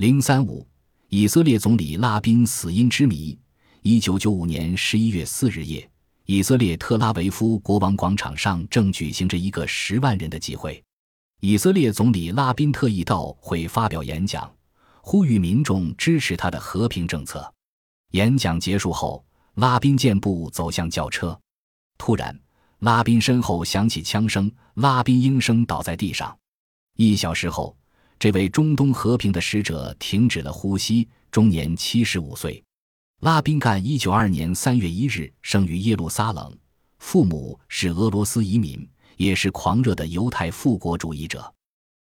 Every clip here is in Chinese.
零三五，以色列总理拉宾死因之谜。一九九五年十一月四日夜，以色列特拉维夫国王广场上正举行着一个十万人的集会。以色列总理拉宾特意到会发表演讲，呼吁民众支持他的和平政策。演讲结束后，拉宾健步走向轿车。突然，拉宾身后响起枪声，拉宾应声倒在地上。一小时后，这位中东和平的使者停止了呼吸，终年七十五岁。拉宾干一九二年三月一日生于耶路撒冷，父母是俄罗斯移民。也是狂热的犹太复国主义者。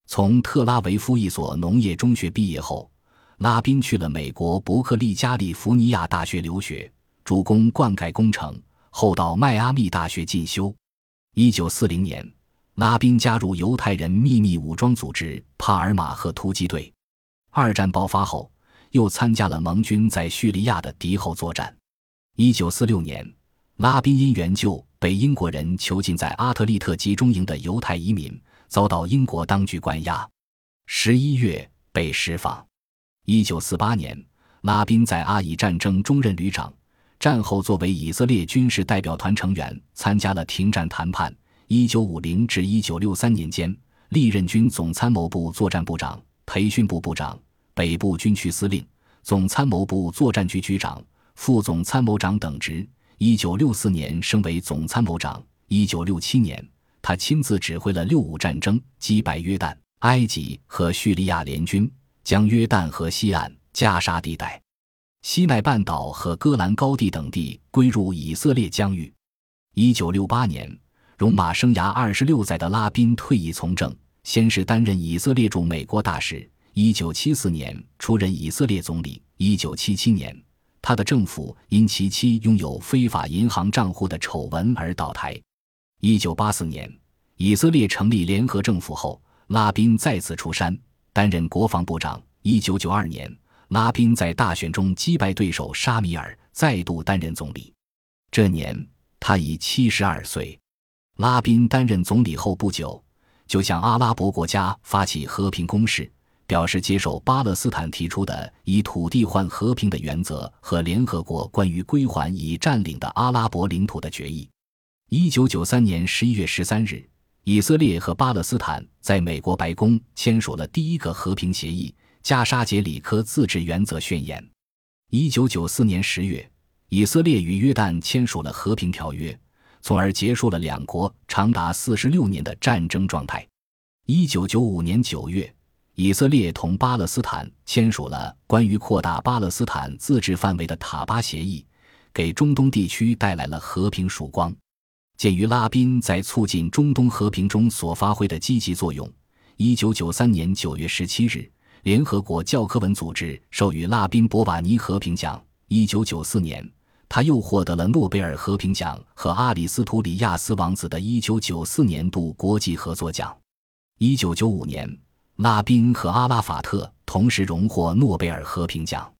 从特拉维夫一所农业中学毕业后，拉宾去了美国伯克利加利福尼亚大学留学，主攻灌溉工程，后到迈阿密大学进修。一九四零年，拉宾加入犹太人秘密武装组织帕尔马赫突击队。二战爆发后，又参加了盟军在叙利亚的敌后作战。一九四六年，拉宾因援救。被英国人囚禁在阿特利特集中营的犹太移民遭到英国当局关押，十一月被释放。一九四八年，拉宾在阿以战争中任旅长，战后作为以色列军事代表团成员参加了停战谈判。一九五零至一九六三年间，历任军总参谋部作战部长、培训部部长、北部军区司令、总参谋部作战局局长、副总参谋长等职。一九六四年升为总参谋长。一九六七年，他亲自指挥了六五战争，击败约旦、埃及和叙利亚联军，将约旦河西岸加沙地带、西奈半岛和戈兰高地等地归入以色列疆域。一九六八年，戎马生涯二十六载的拉宾退役从政，先是担任以色列驻美国大使。一九七四年出任以色列总理。一九七七年。他的政府因其妻拥有非法银行账户的丑闻而倒台。一九八四年，以色列成立联合政府后，拉宾再次出山担任国防部长。一九九二年，拉宾在大选中击败对手沙米尔，再度担任总理。这年他已七十二岁。拉宾担任总理后不久，就向阿拉伯国家发起和平攻势。表示接受巴勒斯坦提出的以土地换和平的原则和联合国关于归还已占领的阿拉伯领土的决议。一九九三年十一月十三日，以色列和巴勒斯坦在美国白宫签署了第一个和平协议——加沙杰里科自治原则宣言。一九九四年十月，以色列与约旦签署了和平条约，从而结束了两国长达四十六年的战争状态。一九九五年九月。以色列同巴勒斯坦签署了关于扩大巴勒斯坦自治范围的塔巴协议，给中东地区带来了和平曙光。鉴于拉宾在促进中东和平中所发挥的积极作用，一九九三年九月十七日，联合国教科文组织授予拉宾博瓦尼和平奖。一九九四年，他又获得了诺贝尔和平奖和阿里斯图里亚斯王子的一九九四年度国际合作奖。一九九五年。拉宾和阿拉法特同时荣获诺贝尔和平奖。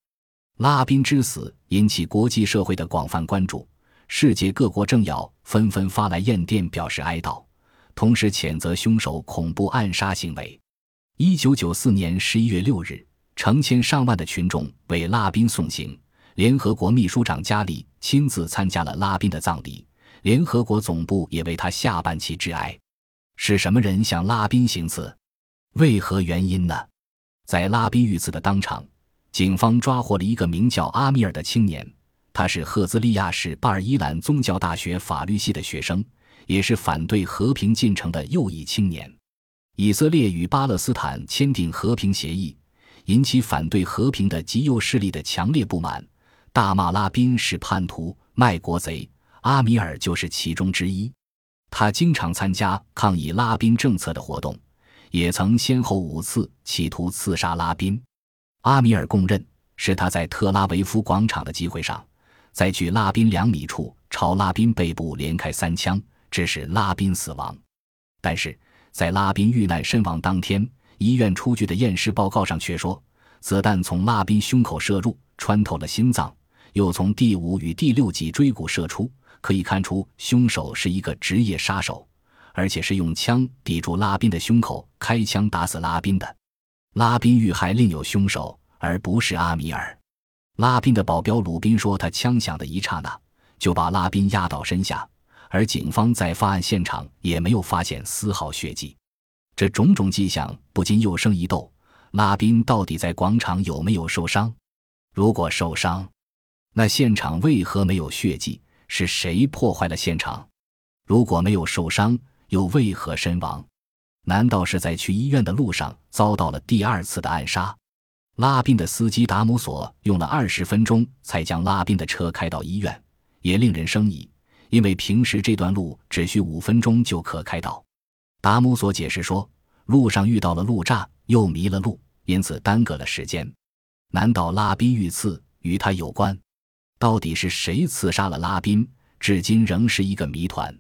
拉宾之死引起国际社会的广泛关注，世界各国政要纷纷发来唁电表示哀悼，同时谴责凶手恐怖暗杀行为。一九九四年十一月六日，成千上万的群众为拉宾送行，联合国秘书长加里亲自参加了拉宾的葬礼，联合国总部也为他下半旗致哀。是什么人向拉宾行刺？为何原因呢？在拉宾遇刺的当场，警方抓获了一个名叫阿米尔的青年，他是赫兹利亚市巴尔伊兰宗教大学法律系的学生，也是反对和平进程的右翼青年。以色列与巴勒斯坦签订和平协议，引起反对和平的极右势力的强烈不满，大骂拉宾是叛徒、卖国贼。阿米尔就是其中之一，他经常参加抗议拉宾政策的活动。也曾先后五次企图刺杀拉宾，阿米尔供认是他在特拉维夫广场的机会上，在距拉宾两米处朝拉宾背部连开三枪，致使拉宾死亡。但是在拉宾遇难身亡当天，医院出具的验尸报告上却说，子弹从拉宾胸口射入，穿透了心脏，又从第五与第六脊椎骨射出，可以看出凶手是一个职业杀手。而且是用枪抵住拉宾的胸口开枪打死拉宾的。拉宾遇害另有凶手，而不是阿米尔。拉宾的保镖鲁宾说，他枪响的一刹那就把拉宾压倒身下，而警方在发案现场也没有发现丝毫血迹。这种种迹象不禁又生疑窦：拉宾到底在广场有没有受伤？如果受伤，那现场为何没有血迹？是谁破坏了现场？如果没有受伤，又为何身亡？难道是在去医院的路上遭到了第二次的暗杀？拉宾的司机达姆索用了二十分钟才将拉宾的车开到医院，也令人生疑，因为平时这段路只需五分钟就可开到。达姆索解释说，路上遇到了路障，又迷了路，因此耽搁了时间。难道拉宾遇刺与他有关？到底是谁刺杀了拉宾？至今仍是一个谜团。